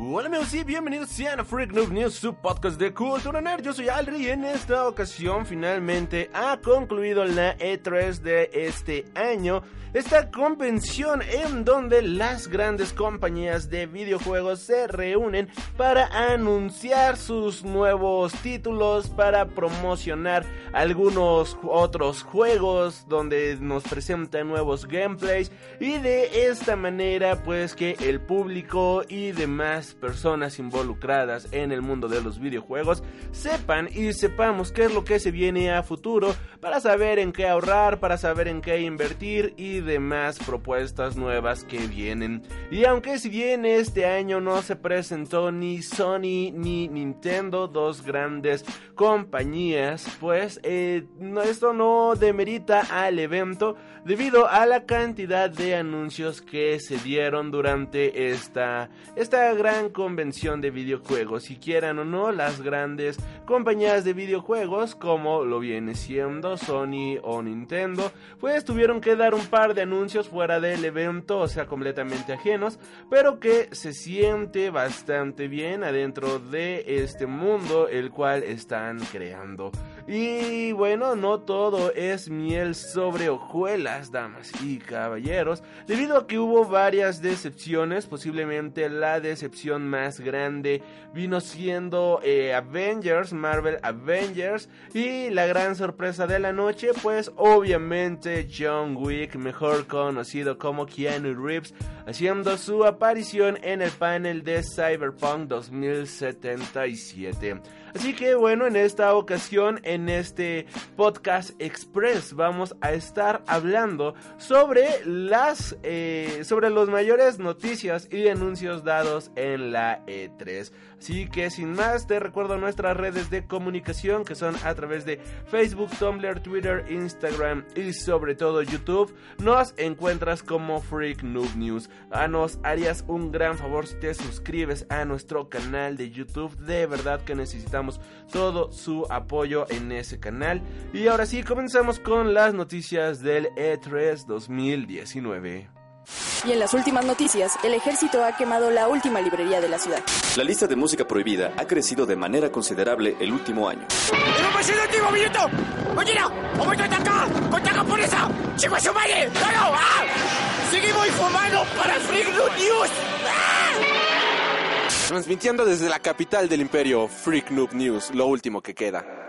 Hola amigos y bienvenidos a Freak Noob News, su podcast de cultura nerd. Yo soy Alri y en esta ocasión finalmente ha concluido la E3 de este año. Esta convención en donde las grandes compañías de videojuegos se reúnen para anunciar sus nuevos títulos, para promocionar algunos otros juegos, donde nos presentan nuevos gameplays y de esta manera pues que el público y demás personas involucradas en el mundo de los videojuegos sepan y sepamos qué es lo que se viene a futuro para saber en qué ahorrar, para saber en qué invertir y demás propuestas nuevas que vienen. Y aunque si bien este año no se presentó ni Sony ni Nintendo, dos grandes compañías, pues eh, esto no demerita al evento debido a la cantidad de anuncios que se dieron durante esta, esta gran convención de videojuegos. Si quieran o no, las grandes compañías de videojuegos, como lo viene siendo Sony o Nintendo, pues tuvieron que dar un par de anuncios fuera del evento, o sea, completamente ajenos, pero que se siente bastante bien adentro de este mundo el cual están creando. Y bueno, no todo es miel sobre hojuelas, damas y caballeros, debido a que hubo varias decepciones, posiblemente la decepción más grande vino siendo eh, Avengers, Marvel Avengers, y la gran sorpresa de la noche, pues obviamente John Wick, mejor conocido como Keanu Reeves, haciendo su aparición en el panel de Cyberpunk 2077. Así que bueno, en esta ocasión, en este podcast express, vamos a estar hablando sobre las, eh, sobre los mayores noticias y anuncios dados en la E3. Así que sin más, te recuerdo nuestras redes de comunicación que son a través de Facebook, Tumblr, Twitter, Instagram y sobre todo YouTube. Nos encuentras como Freak Noob News. Ah, nos harías un gran favor si te suscribes a nuestro canal de YouTube. De verdad que necesitamos todo su apoyo en ese canal. Y ahora sí, comenzamos con las noticias del E3 2019. Y en las últimas noticias, el ejército ha quemado la última librería de la ciudad. La lista de música prohibida ha crecido de manera considerable el último año. ¡Seguimos informando para Freak News! Transmitiendo desde la capital del imperio, Freak Noob News, lo último que queda.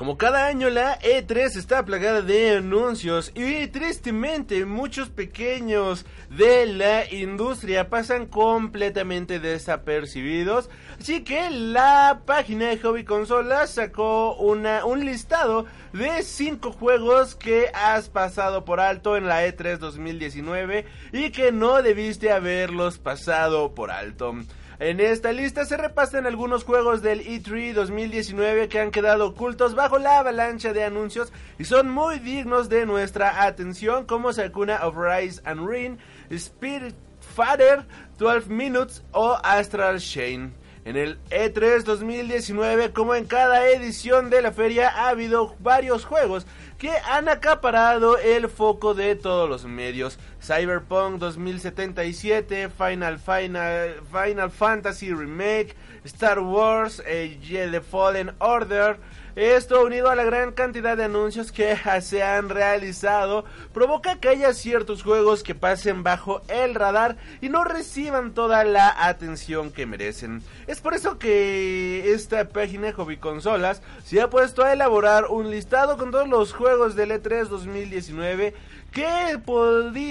Como cada año la E3 está plagada de anuncios y tristemente muchos pequeños de la industria pasan completamente desapercibidos. Así que la página de Hobby Consolas sacó una, un listado de 5 juegos que has pasado por alto en la E3 2019 y que no debiste haberlos pasado por alto. En esta lista se repasan algunos juegos del E3 2019 que han quedado ocultos bajo la avalancha de anuncios y son muy dignos de nuestra atención como Sakuna of Rise and Ring, Spirit Father, 12 Minutes o Astral Chain. En el E3 2019, como en cada edición de la feria, ha habido varios juegos que han acaparado el foco de todos los medios. Cyberpunk 2077, Final, Final, Final Fantasy Remake, Star Wars, eh, The Fallen Order, esto unido a la gran cantidad de anuncios que se han realizado provoca que haya ciertos juegos que pasen bajo el radar y no reciban toda la atención que merecen. Es por eso que esta página Hobby Consolas se ha puesto a elaborar un listado con todos los juegos del E3 2019 que,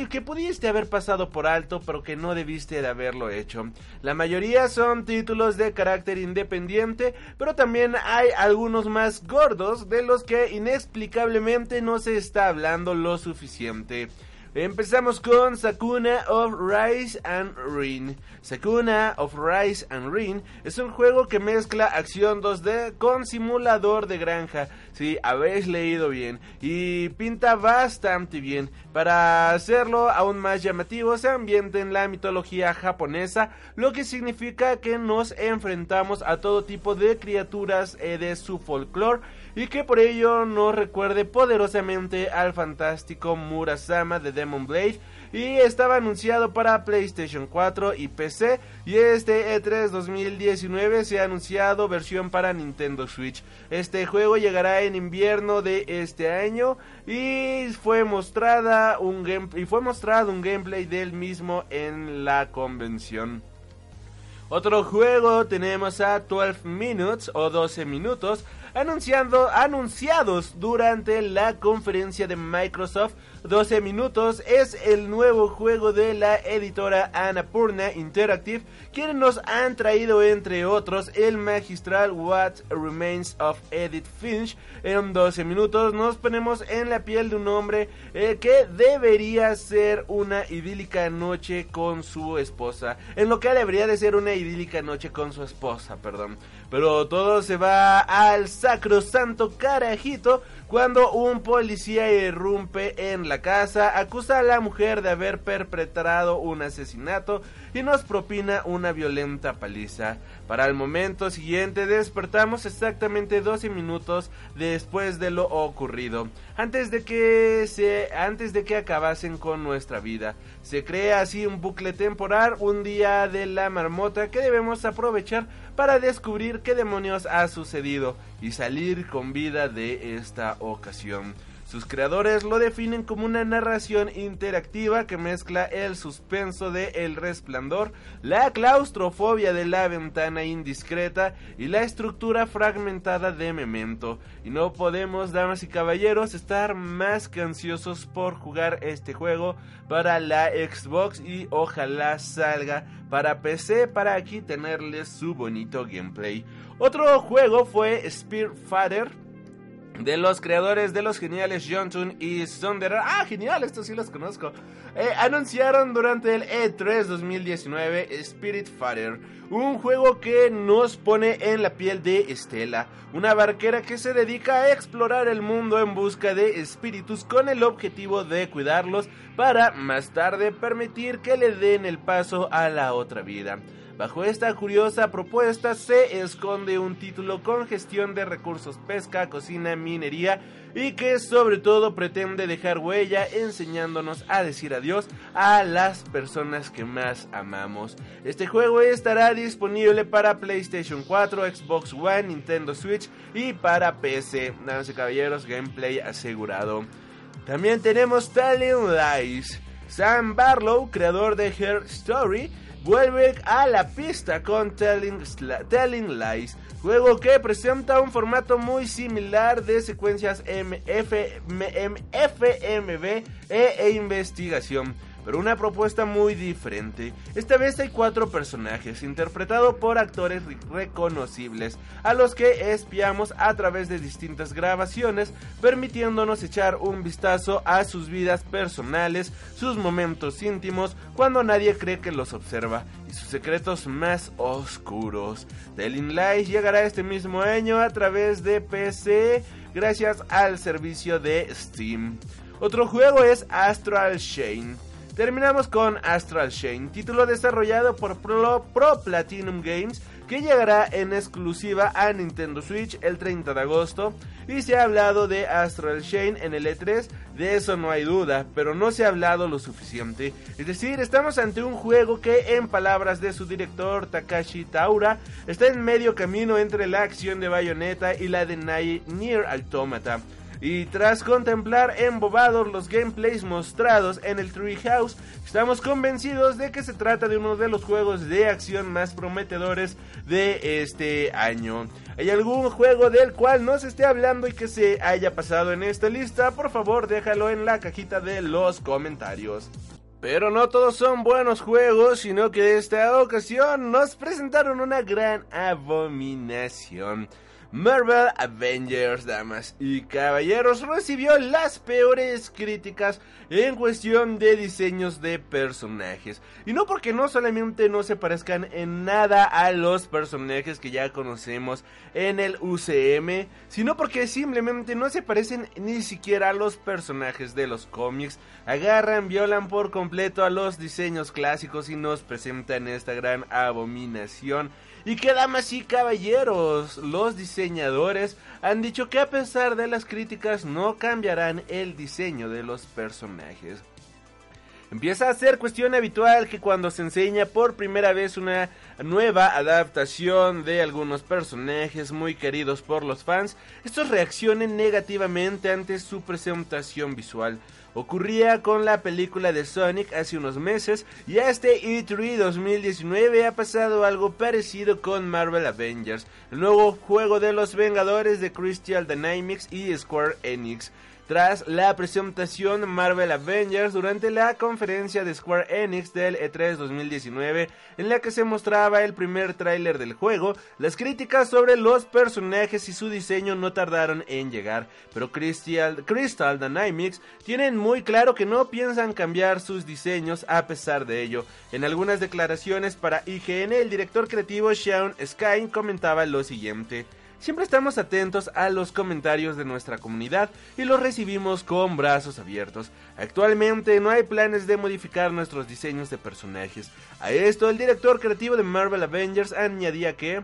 que pudiste haber pasado por alto pero que no debiste de haberlo hecho. La mayoría son títulos de carácter independiente, pero también hay algunos más gordos de los que inexplicablemente no se está hablando lo suficiente. Empezamos con Sakuna of Rise and Ring. Sakuna of Rise and Ring es un juego que mezcla acción 2D con simulador de granja. Si habéis leído bien y pinta bastante bien. Para hacerlo aún más llamativo se ambienta en la mitología japonesa, lo que significa que nos enfrentamos a todo tipo de criaturas eh, de su folclore y que por ello nos recuerde poderosamente al fantástico Murasama de Demon Blade y estaba anunciado para PlayStation 4 y PC y este E3 2019 se ha anunciado versión para Nintendo Switch. Este juego llegará en invierno de este año y fue mostrada un game y fue mostrado un gameplay del mismo en la convención. Otro juego tenemos a 12 Minutes o 12 minutos anunciando, anunciados durante la conferencia de Microsoft 12 minutos es el nuevo juego de la editora Annapurna Interactive, quienes nos han traído entre otros el magistral What Remains of Edith Finch. En 12 minutos nos ponemos en la piel de un hombre eh, que debería ser una idílica noche con su esposa. En lo que debería de ser una idílica noche con su esposa, perdón. Pero todo se va al sacrosanto carajito cuando un policía irrumpe en la casa, acusa a la mujer de haber perpetrado un asesinato y nos propina una violenta paliza. Para el momento siguiente despertamos exactamente 12 minutos después de lo ocurrido, antes de que se antes de que acabasen con nuestra vida. Se crea así un bucle temporal, un día de la marmota que debemos aprovechar para descubrir qué demonios ha sucedido y salir con vida de esta ocasión. Sus creadores lo definen como una narración interactiva que mezcla el suspenso de El Resplandor, la claustrofobia de la ventana indiscreta y la estructura fragmentada de Memento. Y no podemos, damas y caballeros, estar más que ansiosos por jugar este juego para la Xbox y ojalá salga para PC para aquí tenerles su bonito gameplay. Otro juego fue Spearfighter de los creadores de los geniales Johnson y Sonderer. Ah, genial, estos sí los conozco. Eh, anunciaron durante el E3 2019 Spirit Fighter, un juego que nos pone en la piel de Estela, una barquera que se dedica a explorar el mundo en busca de espíritus con el objetivo de cuidarlos para más tarde permitir que le den el paso a la otra vida. Bajo esta curiosa propuesta se esconde un título con gestión de recursos pesca, cocina, minería y que sobre todo pretende dejar huella enseñándonos a decir adiós a las personas que más amamos. Este juego estará disponible para PlayStation 4, Xbox One, Nintendo Switch y para PC. Damas y caballeros, gameplay asegurado. También tenemos Telling Lies. Sam Barlow, creador de Her Story, vuelve a la pista con Telling, Lies, juego que presenta un formato muy similar de secuencias MF, e, e investigación pero una propuesta muy diferente. Esta vez hay cuatro personajes, interpretados por actores reconocibles, a los que espiamos a través de distintas grabaciones, permitiéndonos echar un vistazo a sus vidas personales, sus momentos íntimos, cuando nadie cree que los observa, y sus secretos más oscuros. Telling Lies llegará este mismo año a través de PC, gracias al servicio de Steam. Otro juego es Astral Chain Terminamos con Astral Chain, título desarrollado por Pro, Platinum Games que llegará en exclusiva a Nintendo Switch el 30 de agosto. Y se ha hablado de Astral Chain en el E3, de eso no hay duda, pero no se ha hablado lo suficiente. Es decir, estamos ante un juego que, en palabras de su director Takashi Taura, está en medio camino entre la acción de Bayonetta y la de Nier Automata. Y tras contemplar embobados los gameplays mostrados en el Treehouse, estamos convencidos de que se trata de uno de los juegos de acción más prometedores de este año. ¿Hay algún juego del cual no se esté hablando y que se haya pasado en esta lista? Por favor, déjalo en la cajita de los comentarios. Pero no todos son buenos juegos, sino que esta ocasión nos presentaron una gran abominación. Marvel Avengers, damas y caballeros, recibió las peores críticas en cuestión de diseños de personajes. Y no porque no solamente no se parezcan en nada a los personajes que ya conocemos en el UCM, sino porque simplemente no se parecen ni siquiera a los personajes de los cómics. Agarran, violan por completo a los diseños clásicos y nos presentan esta gran abominación Y que damas y caballeros, los diseñadores han dicho que a pesar de las críticas no cambiarán el diseño de los personajes. Empieza a ser cuestión habitual que cuando se enseña por primera vez una nueva adaptación de algunos personajes muy queridos por los fans, estos reaccionen negativamente ante su presentación visual. Ocurría con la película de Sonic hace unos meses y a este E3 2019 ha pasado algo parecido con Marvel Avengers, el nuevo juego de los Vengadores de Crystal Dynamics y Square Enix tras la presentación Marvel Avengers durante la conferencia de Square Enix del E3 2019 en la que se mostraba el primer tráiler del juego, las críticas sobre los personajes y su diseño no tardaron en llegar, pero Crystal, Crystal Dynamics tienen muy claro que no piensan cambiar sus diseños a pesar de ello. En algunas declaraciones para IGN, el director creativo Sean Skyn comentaba lo siguiente. Siempre estamos atentos a los comentarios de nuestra comunidad y los recibimos con brazos abiertos. Actualmente no hay planes de modificar nuestros diseños de personajes. A esto el director creativo de Marvel Avengers añadía que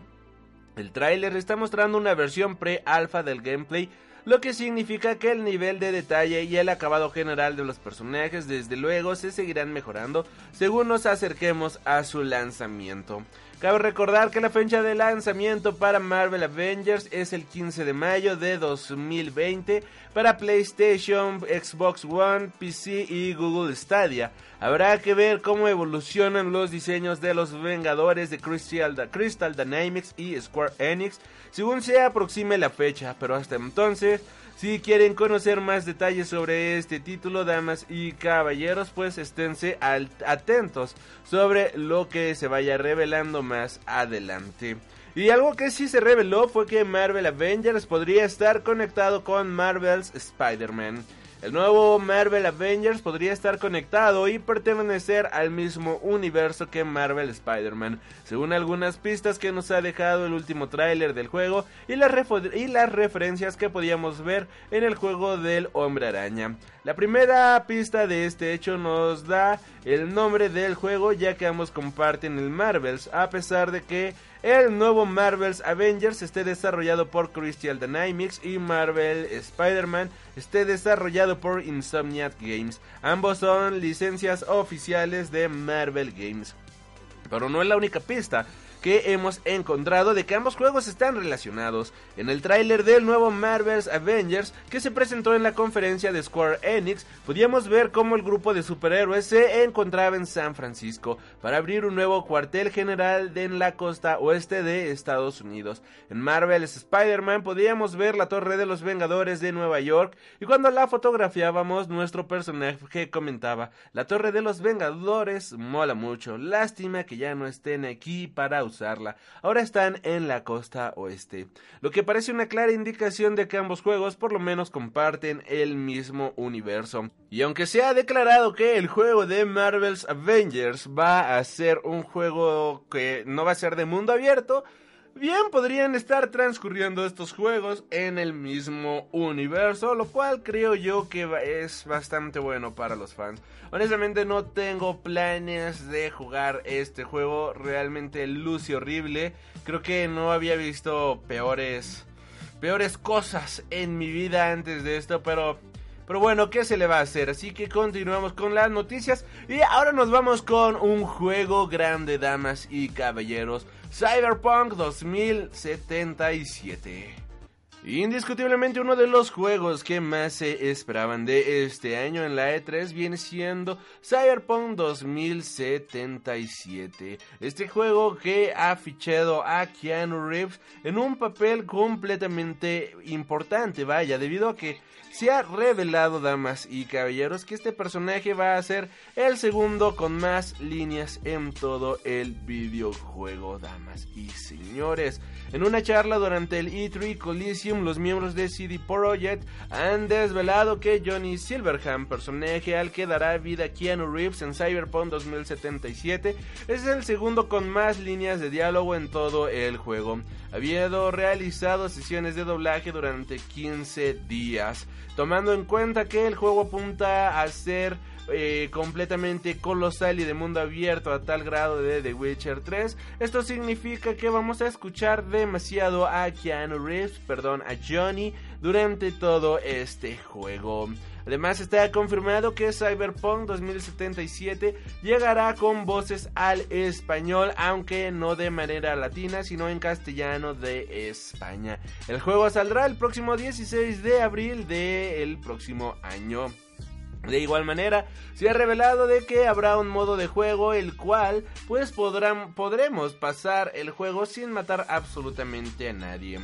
el tráiler está mostrando una versión pre-alfa del gameplay lo que significa que el nivel de detalle y el acabado general de los personajes desde luego se seguirán mejorando según nos acerquemos a su lanzamiento. Cabe recordar que la fecha de lanzamiento para Marvel Avengers es el 15 de mayo de 2020 para PlayStation, Xbox One, PC y Google Stadia. Habrá que ver cómo evolucionan los diseños de los Vengadores de Crystal, Crystal Dynamics y Square Enix según se aproxime la fecha, pero hasta entonces si quieren conocer más detalles sobre este título, damas y caballeros, pues esténse atentos sobre lo que se vaya revelando más adelante. Y algo que sí se reveló fue que Marvel Avengers podría estar conectado con Marvel's Spider-Man. El nuevo Marvel Avengers podría estar conectado y pertenecer al mismo universo que Marvel Spider-Man, según algunas pistas que nos ha dejado el último tráiler del juego y las, referencias que podíamos ver en el juego del Hombre Araña. La primera pista de este hecho nos da el nombre del juego ya que ambos comparten el Marvels, a pesar de que el nuevo Marvel's Avengers esté desarrollado por Crystal Dynamics y Marvel Spider-Man esté desarrollado por Insomniac Games. Ambos son licencias oficiales de Marvel Games. Pero no es la única pista que hemos encontrado de que ambos juegos están relacionados. En el tráiler del nuevo Marvel's Avengers que se presentó en la conferencia de Square Enix, podíamos ver cómo el grupo de superhéroes se encontraba en San Francisco para abrir un nuevo cuartel general en la costa oeste de Estados Unidos. En Marvel's Spider-Man podíamos ver la Torre de los Vengadores de Nueva York y cuando la fotografiábamos nuestro personaje comentaba, la Torre de los Vengadores mola mucho, lástima que ya no estén aquí para usar Ahora están en la costa oeste, lo que parece una clara indicación de que ambos juegos por lo menos comparten el mismo universo. Y aunque se ha declarado que el juego de Marvel's Avengers va a ser un juego que no va a ser de mundo abierto, Bien, podrían estar transcurriendo estos juegos en el mismo universo, lo cual creo yo que es bastante bueno para los fans. Honestamente no tengo planes de jugar este juego, realmente luce horrible. Creo que no había visto peores peores cosas en mi vida antes de esto, pero pero bueno, ¿qué se le va a hacer? Así que continuamos con las noticias y ahora nos vamos con un juego grande, damas y caballeros. Cyberpunk 2077. Indiscutiblemente uno de los juegos que más se esperaban de este año en la E3 viene siendo Cyberpunk 2077. Este juego que ha fichado a Keanu Reeves en un papel completamente importante, vaya, debido a que se ha revelado, damas y caballeros, que este personaje va a ser el segundo con más líneas en todo el videojuego, damas y señores. En una charla durante el E3 Coliseum, los miembros de CD Projekt han desvelado que Johnny Silverhand, personaje al que dará vida Keanu Reeves en Cyberpunk 2077, es el segundo con más líneas de diálogo en todo el juego. Habiendo realizado sesiones de doblaje durante 15 días, tomando en cuenta que el juego apunta a ser eh, completamente colosal y de mundo abierto a tal grado de The Witcher 3, esto significa que vamos a escuchar demasiado a Keanu Reeves, perdón, a Johnny durante todo este juego. Además está confirmado que Cyberpunk 2077 llegará con voces al español, aunque no de manera latina, sino en castellano de España. El juego saldrá el próximo 16 de abril del próximo año. De igual manera, se ha revelado de que habrá un modo de juego el cual pues podrán, podremos pasar el juego sin matar absolutamente a nadie.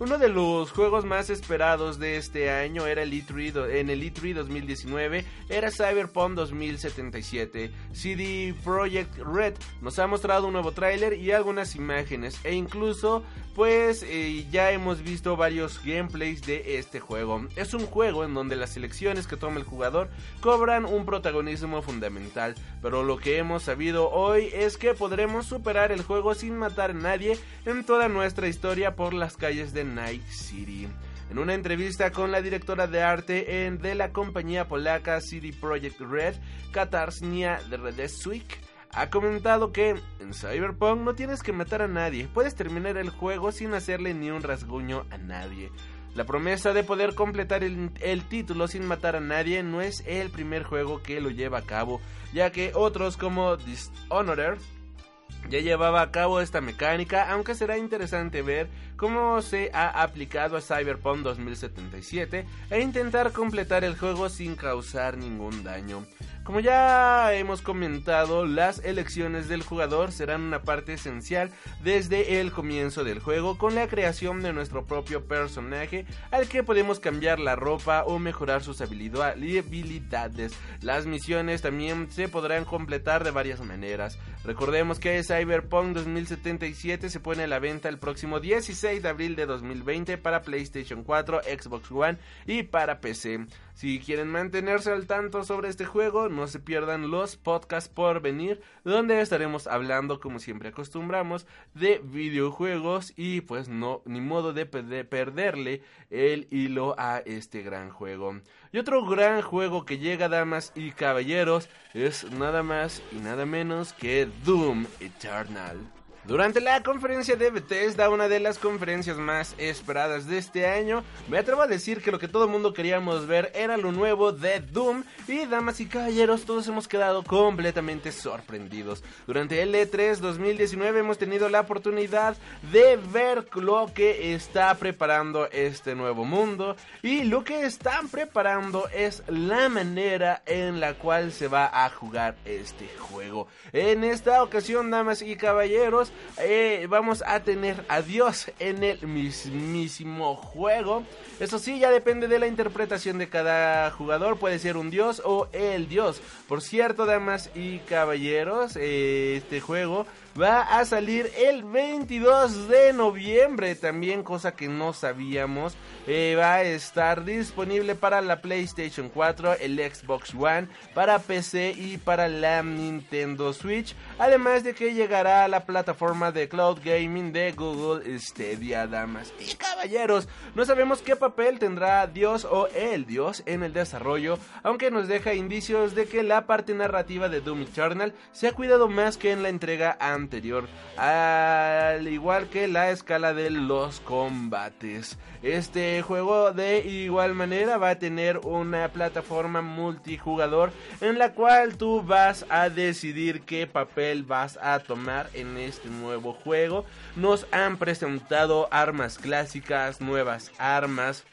Uno de los juegos más esperados de este año era el E3 en el E3 2019 era Cyberpunk 2077. CD Projekt Red nos ha mostrado un nuevo tráiler y algunas imágenes e incluso pues eh, ya hemos visto varios gameplays de este juego. Es un juego en donde las elecciones que toma el jugador cobran un protagonismo fundamental, pero lo que hemos sabido hoy es que podremos superar el juego sin matar a nadie en toda nuestra historia por las calles de Night City. En una entrevista con la directora de arte de la compañía polaca CD Projekt Red, Katarznia Redeswik, ha comentado que en Cyberpunk no tienes que matar a nadie, puedes terminar el juego sin hacerle ni un rasguño a nadie. La promesa de poder completar el, el, título sin matar a nadie no es el primer juego que lo lleva a cabo, ya que otros como Dishonored ya llevaba a cabo esta mecánica, aunque será interesante ver cómo se ha aplicado a Cyberpunk 2077 e intentar completar el juego sin causar ningún daño. Como ya hemos comentado, las elecciones del jugador serán una parte esencial desde el comienzo del juego con la creación de nuestro propio personaje al que podemos cambiar la ropa o mejorar sus habilidades. Las misiones también se podrán completar de varias maneras. Recordemos que Cyberpunk 2077 se pone a la venta el próximo 16 de abril de 2020 para PlayStation 4, Xbox One y para PC. Si quieren mantenerse al tanto sobre este juego, no se pierdan los podcasts por venir, donde estaremos hablando, como siempre acostumbramos, de videojuegos y pues no, ni modo de, de perderle el hilo a este gran juego. Y otro gran juego que llega, damas y caballeros, es nada más y nada menos que Doom Eternal. Durante la conferencia de Bethesda, una de las conferencias más esperadas de este año, me atrevo a decir que lo que todo el mundo queríamos ver era lo nuevo de Doom y damas y caballeros, todos hemos quedado completamente sorprendidos. Durante el E3 2019 hemos tenido la oportunidad de ver lo que está preparando este nuevo mundo y lo que están preparando es la manera en la cual se va a jugar este juego. En esta ocasión, damas y caballeros, eh, vamos a tener a Dios en el mismísimo juego. Eso sí, ya depende de la interpretación de cada jugador. Puede ser un dios o el dios. Por cierto, damas y caballeros, eh, este juego va a salir el 22 de noviembre. También cosa que no sabíamos. Eh, va a estar disponible para la PlayStation 4, el Xbox One, para PC y para la Nintendo Switch. Además de que llegará a la plataforma de cloud gaming de Google Stadia, damas y caballeros. No sabemos qué papel tendrá Dios o el Dios en el desarrollo, aunque nos deja indicios de que la parte narrativa de Doom Eternal se ha cuidado más que en la entrega anterior, al igual que la escala de los combates. Este juego de igual manera va a tener una plataforma multijugador en la cual tú vas a decidir qué papel vas a tomar en este nuevo juego. Nos han presentado armas clásicas, nuevas armas,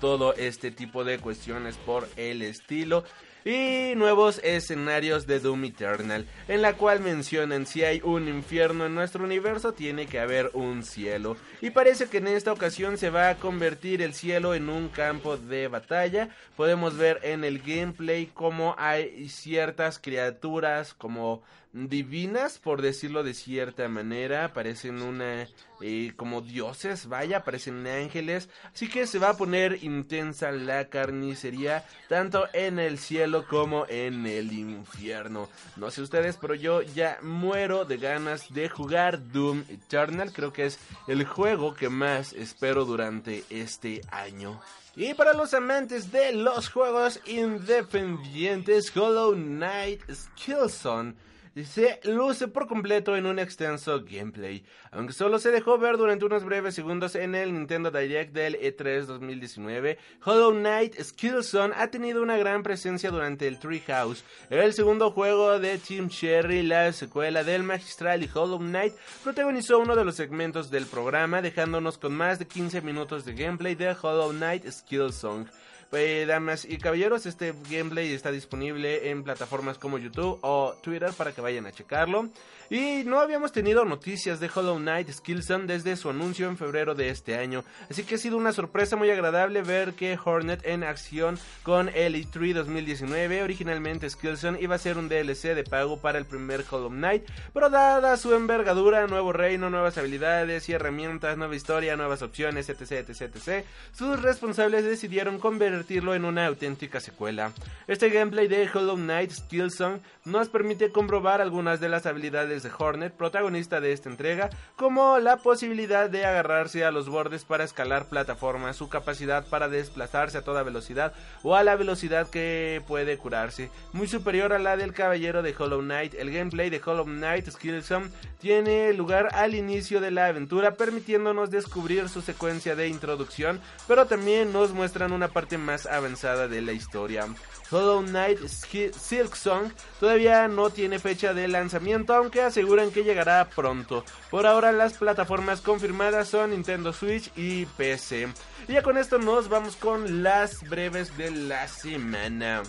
todo este tipo de cuestiones por el estilo y nuevos escenarios de Doom Eternal, en la cual mencionan si hay un infierno en nuestro universo, tiene que haber un cielo. Y parece que en esta ocasión se va a convertir el cielo en un campo de batalla. Podemos ver en el gameplay cómo hay ciertas criaturas como divinas, por decirlo de cierta manera, parecen una eh, como dioses, vaya, parecen ángeles, así que se va a poner intensa la carnicería tanto en el cielo como en el infierno. No sé ustedes, pero yo ya muero de ganas de jugar Doom Eternal, creo que es el juego que más espero durante este año. Y para los amantes de los juegos independientes, Hollow Knight Skillzone se luce por completo en un extenso gameplay, aunque solo se dejó ver durante unos breves segundos en el Nintendo Direct del E3 2019. Hollow Knight Skillzone ha tenido una gran presencia durante el Treehouse, el segundo juego de Team Cherry, la secuela del magistral y Hollow Knight, protagonizó uno de los segmentos del programa, dejándonos con más de 15 minutos de gameplay de Hollow Knight Skillzone. Eh, damas y caballeros, este gameplay está disponible en plataformas como YouTube o Twitter para que vayan a checarlo. Y no habíamos tenido noticias de Hollow Knight Skillzone desde su anuncio en febrero de este año. Así que ha sido una sorpresa muy agradable ver que Hornet en acción con Elite 3 2019. Originalmente Skillzone iba a ser un DLC de pago para el primer Hollow Knight. Pero dada su envergadura, nuevo reino, nuevas habilidades y herramientas, nueva historia, nuevas opciones, etc, etc, etc, sus responsables decidieron convertirlo en una auténtica secuela. Este gameplay de Hollow Knight Skillzone nos permite comprobar algunas de las habilidades de Hornet, protagonista de esta entrega, como la posibilidad de agarrarse a los bordes para escalar plataformas, su capacidad para desplazarse a toda velocidad o a la velocidad que puede curarse, muy superior a la del caballero de Hollow Knight. El gameplay de Hollow Knight Skillsome tiene lugar al inicio de la aventura, permitiéndonos descubrir su secuencia de introducción, pero también nos muestran una parte más avanzada de la historia. Hollow Knight Silk Song todavía no tiene fecha de lanzamiento, aunque aseguran que llegará pronto. Por ahora las plataformas confirmadas son Nintendo Switch y PC. Y ya con esto nos vamos con las breves de la semana.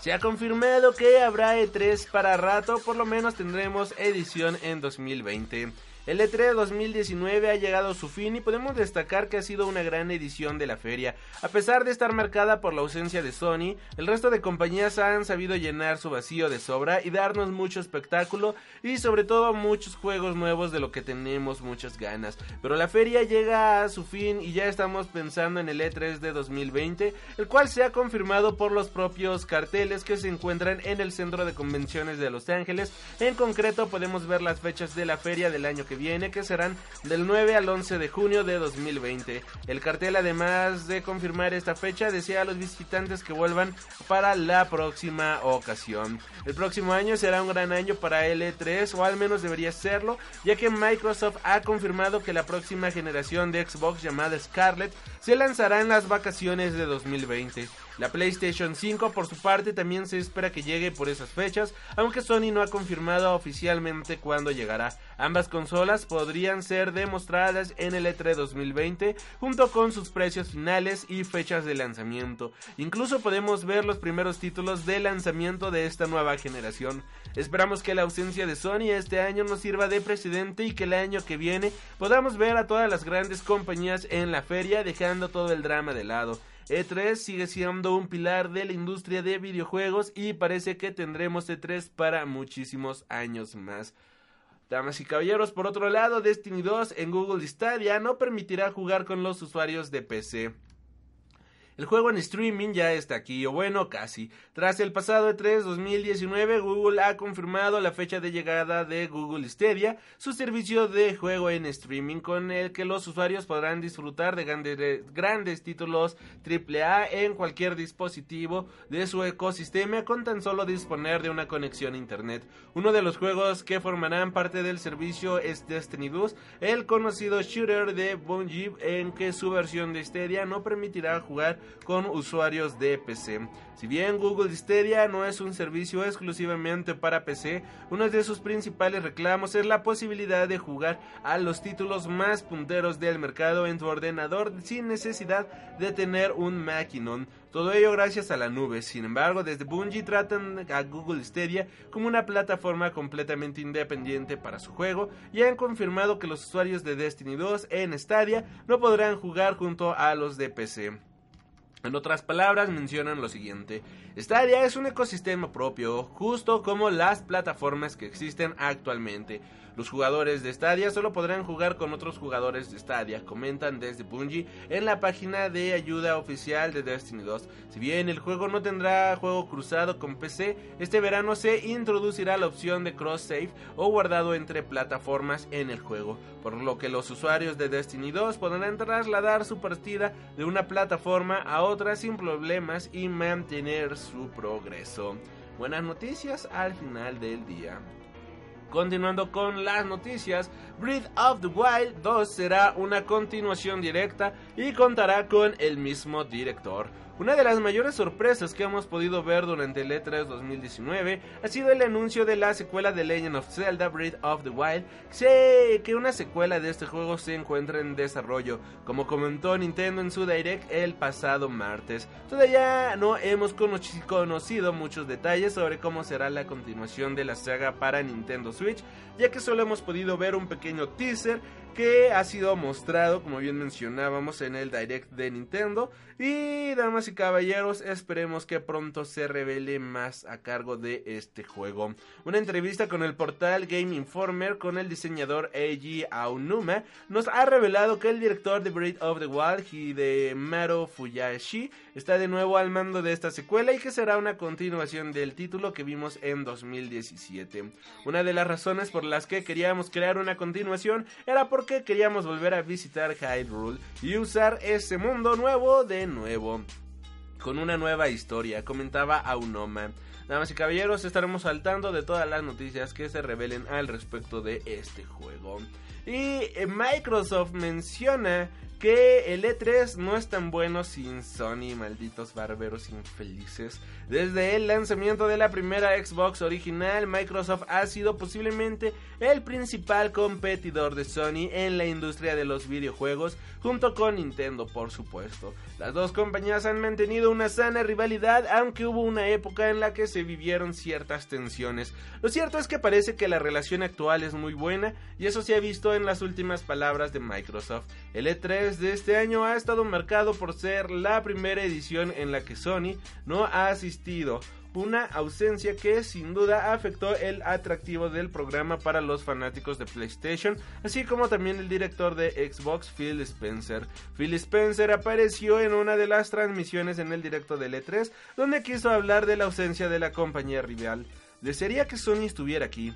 Se ha confirmado que habrá E3 para rato, por lo menos tendremos edición en 2020. El E3 2019 ha llegado a su fin y podemos destacar que ha sido una gran edición de la feria. A pesar de estar marcada por la ausencia de Sony, el resto de compañías han sabido llenar su vacío de sobra y darnos mucho espectáculo y sobre todo muchos juegos nuevos de lo que tenemos muchas ganas. Pero la feria llega a su fin y ya estamos pensando en el E3 de 2020, el cual se ha confirmado por los propios carteles que se encuentran en el centro de convenciones de Los Ángeles. En concreto podemos ver las fechas de la feria del año que viene, que serán del 9 al 11 de junio de 2020. El cartel, además de confirmar esta fecha, desea a los visitantes que vuelvan para la próxima ocasión. El próximo año será un gran año para L3, o al menos debería serlo, ya que Microsoft ha confirmado que la próxima generación de Xbox llamada Scarlet se lanzará en las vacaciones de 2020. La PlayStation 5 por su parte también se espera que llegue por esas fechas, aunque Sony no ha confirmado oficialmente cuándo llegará. Ambas consolas podrían ser demostradas en el E3 2020 junto con sus precios finales y fechas de lanzamiento. Incluso podemos ver los primeros títulos de lanzamiento de esta nueva generación. Esperamos que la ausencia de Sony este año nos sirva de precedente y que el año que viene podamos ver a todas las grandes compañías en la feria dejando todo el drama de lado. E3 sigue siendo un pilar de la industria de videojuegos y parece que tendremos E3 para muchísimos años más. Damas y caballeros, por otro lado, Destiny 2 en Google Stadia no permitirá jugar con los usuarios de PC. El juego en streaming ya está aquí, o bueno, casi. Tras el pasado E3 2019, Google ha confirmado la fecha de llegada de Google Stadia, su servicio de juego en streaming con el que los usuarios podrán disfrutar de grandes, títulos AAA en cualquier dispositivo de su ecosistema con tan solo disponer de una conexión a internet. Uno de los juegos que formarán parte del servicio es Destiny 2, el conocido shooter de Bungie en que su versión de Stadia no permitirá jugar con usuarios de PC. Si bien Google Stadia no es un servicio exclusivamente para PC, uno de sus principales reclamos es la posibilidad de jugar a los títulos más punteros del mercado en tu ordenador sin necesidad de tener un maquinón. Todo ello gracias a la nube. Sin embargo, desde Bungie tratan a Google Stadia como una plataforma completamente independiente para su juego y han confirmado que los usuarios de Destiny 2 en Stadia no podrán jugar junto a los de PC. En otras palabras, mencionan lo siguiente. Stadia es un ecosistema propio, justo como las plataformas que existen actualmente. Los jugadores de Stadia solo podrán jugar con otros jugadores de Stadia, comentan desde Bungie en la página de ayuda oficial de Destiny 2. Si bien el juego no tendrá juego cruzado con PC, este verano se introducirá la opción de cross save o guardado entre plataformas en el juego, por lo que los usuarios de Destiny 2 podrán trasladar su partida de una plataforma a otra sin problemas y mantener su progreso. Buenas noticias al final del día. Continuando con las noticias, Breath of the Wild 2 será una continuación directa y contará con el mismo director. Una de las mayores sorpresas que hemos podido ver durante el E3 2019 ha sido el anuncio de la secuela de Legend of Zelda Breath of the Wild. Sé que una secuela de este juego se encuentra en desarrollo, como comentó Nintendo en su Direct el pasado martes. Todavía no hemos conocido muchos detalles sobre cómo será la continuación de la saga para Nintendo Switch, ya que solo hemos podido ver un pequeño teaser que ha sido mostrado, como bien mencionábamos, en el Direct de Nintendo. Y damas y caballeros, esperemos que pronto se revele más a cargo de este juego. Una entrevista con el portal Game Informer con el diseñador Eiji Aonuma nos ha revelado que el director de Breath of the Wild, Hidemaru Fuyashi, está de nuevo al mando de esta secuela y que será una continuación del título que vimos en 2017. Una de las razones por las que queríamos crear una continuación era porque queríamos volver a visitar Hyrule y usar ese mundo nuevo de nuevo. Con una nueva historia, comentaba Aonuma. Damas y caballeros, estaremos saltando de todas las noticias que se revelen al respecto de este juego. Y eh, Microsoft menciona que el E3 no es tan bueno sin Sony, malditos barberos infelices. Desde el lanzamiento de la primera Xbox original, Microsoft ha sido posiblemente el principal competidor de Sony en la industria de los videojuegos, junto con Nintendo por supuesto. Las dos compañías han mantenido una sana rivalidad, aunque hubo una época en la que se vivieron ciertas tensiones. Lo cierto es que parece que la relación actual es muy buena, y eso se ha visto en las últimas palabras de Microsoft. El E3 de este año ha estado marcado por ser la primera edición en la que Sony no ha asistido, una ausencia que sin duda afectó el atractivo del programa para los fanáticos de PlayStation, así como también el director de Xbox, Phil Spencer. Phil Spencer apareció en una de las transmisiones en el directo del E3, donde quiso hablar de la ausencia de la compañía rival. Desearía que Sony estuviera aquí.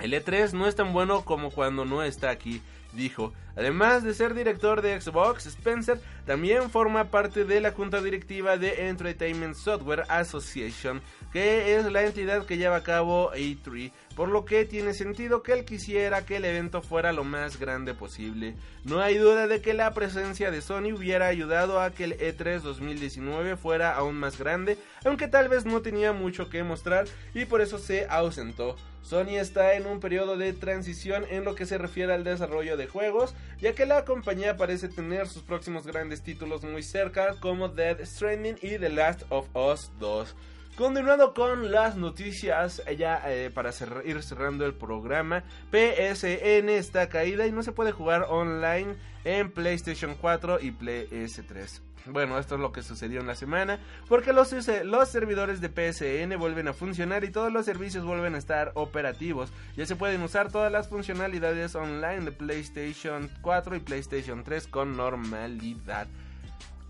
El E3 no es tan bueno como cuando no está aquí dijo. Además de ser director de Xbox, Spencer también forma parte de la junta directiva de Entertainment Software Association, que es la entidad que lleva a cabo E3, por lo que tiene sentido que él quisiera que el evento fuera lo más grande posible. No hay duda de que la presencia de Sony hubiera ayudado a que el E3 2019 fuera aún más grande, aunque tal vez no tenía mucho que mostrar y por eso se ausentó. Sony está en un periodo de transición en lo que se refiere al desarrollo de juegos, ya que la compañía parece tener sus próximos grandes títulos muy cerca, como Dead Stranding y The Last of Us 2. Continuando con las noticias, ya eh, para ir cerrando el programa, PSN está caída y no se puede jugar online en PlayStation 4 y PS3. Bueno, esto es lo que sucedió en la semana, porque los, los servidores de PSN vuelven a funcionar y todos los servicios vuelven a estar operativos. Ya se pueden usar todas las funcionalidades online de PlayStation 4 y PlayStation 3 con normalidad.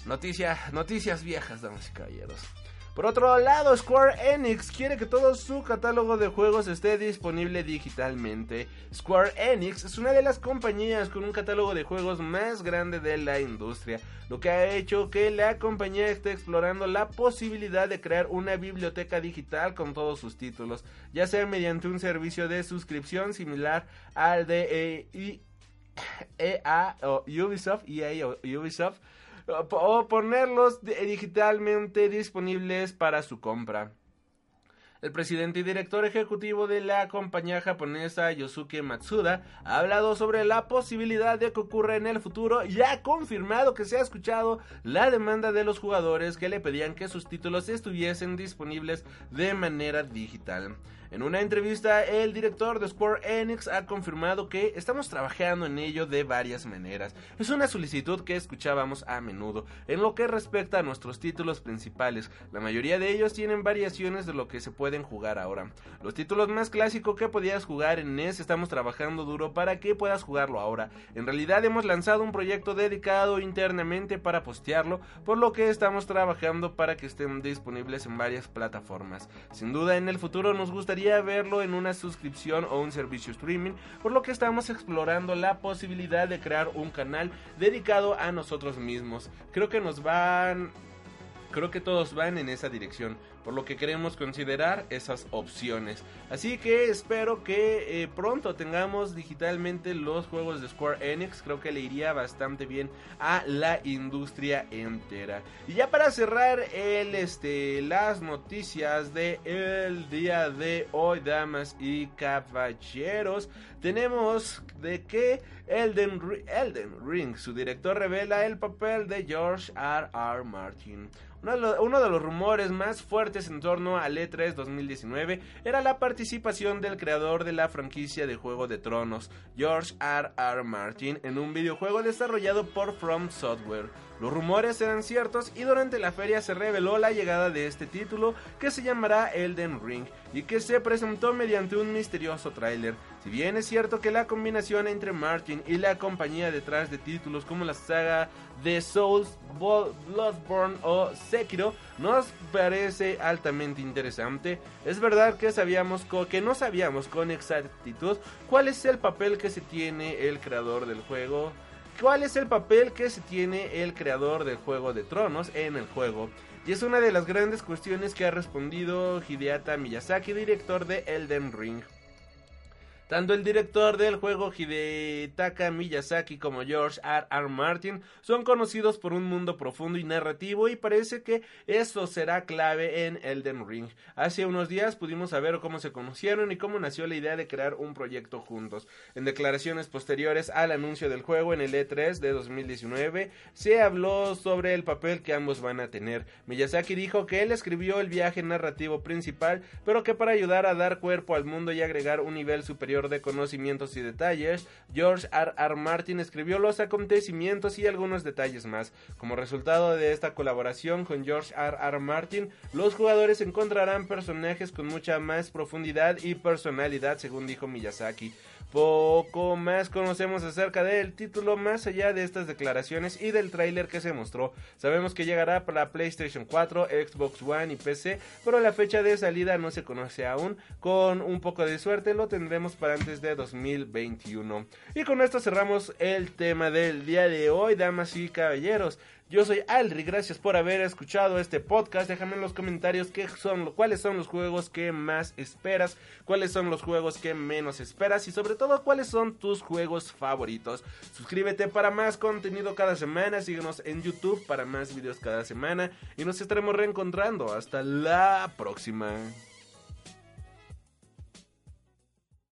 noticias viejas, damas y caballeros. Por otro lado, Square Enix quiere que todo su catálogo de juegos esté disponible digitalmente. Square Enix es una de las compañías con un catálogo de juegos más grande de la industria, lo que ha hecho que la compañía esté explorando la posibilidad de crear una biblioteca digital con todos sus títulos, ya sea mediante un servicio de suscripción similar al de EA o Ubisoft, EA o Ubisoft o ponerlos digitalmente disponibles para su compra. El presidente y director ejecutivo de la compañía japonesa Yosuke Matsuda ha hablado sobre la posibilidad de que ocurra en el futuro y ha confirmado que se ha escuchado la demanda de los jugadores que le pedían que sus títulos estuviesen disponibles de manera digital. En una entrevista, el director de Square Enix ha confirmado que estamos trabajando en ello de varias maneras. Es una solicitud que escuchábamos a menudo. En lo que respecta a nuestros títulos principales, la mayoría de ellos tienen variaciones de lo que se puede pueden jugar ahora. Los títulos más clásicos que podías jugar en NES estamos trabajando duro para que puedas jugarlo ahora. En realidad hemos lanzado un proyecto dedicado internamente para postearlo, por lo que estamos trabajando para que estén disponibles en varias plataformas. Sin duda en el futuro nos gustaría verlo en una suscripción o un servicio streaming, por lo que estamos explorando la posibilidad de crear un canal dedicado a nosotros mismos. Creo que nos van creo que todos van en esa dirección por lo que queremos considerar esas opciones. Así que espero que eh, pronto tengamos digitalmente los juegos de Square Enix, creo que le iría bastante bien a la industria entera. Y ya para cerrar el este las noticias de el día de hoy, damas y caballeros, tenemos de que Elden, Elden Ring, su director revela el papel de George R. R. Martin. Uno de, los rumores más fuertes en torno al E3 2019 era la participación del creador de la franquicia de Juego de Tronos, George R. R. Martin, en un videojuego desarrollado por From Software. Los rumores eran ciertos y durante la feria se reveló la llegada de este título que se llamará Elden Ring y que se presentó mediante un misterioso tráiler. Si bien es cierto que la combinación entre Martin y la compañía detrás de títulos como la saga de Souls, Bloodborne o Sekiro nos parece altamente interesante, es verdad que sabíamos que no sabíamos con exactitud cuál es el papel que se tiene el creador del juego cuál es el papel que se tiene el creador del Juego de Tronos en el juego. Y es una de las grandes cuestiones que ha respondido Hideata Miyazaki, director de Elden Ring. Tanto el director del juego Hidetaka Miyazaki como George R. R. Martin son conocidos por un mundo profundo y narrativo y parece que eso será clave en Elden Ring. Hace unos días pudimos saber cómo se conocieron y cómo nació la idea de crear un proyecto juntos. En declaraciones posteriores al anuncio del juego en el E3 de 2019 se habló sobre el papel que ambos van a tener. Miyazaki dijo que él escribió el viaje narrativo principal, pero que para ayudar a dar cuerpo al mundo y agregar un nivel superior de conocimientos y detalles, George R. R. Martin escribió los acontecimientos y algunos detalles más. Como resultado de esta colaboración con George R. R. Martin, los jugadores encontrarán personajes con mucha más profundidad y personalidad, según dijo Miyazaki. Poco más conocemos acerca del título más allá de estas declaraciones y del tráiler que se mostró. Sabemos que llegará para PlayStation 4, Xbox One y PC, pero la fecha de salida no se conoce aún. Con un poco de suerte lo tendremos para antes de 2021. Y con esto cerramos el tema del día de hoy, damas y caballeros. Yo soy Alri, gracias por haber escuchado este podcast. Déjame en los comentarios qué son, cuáles son los juegos que más esperas, cuáles son los juegos que menos esperas y sobre todo cuáles son tus juegos favoritos. Suscríbete para más contenido cada semana, síguenos en YouTube para más videos cada semana y nos estaremos reencontrando. Hasta la próxima.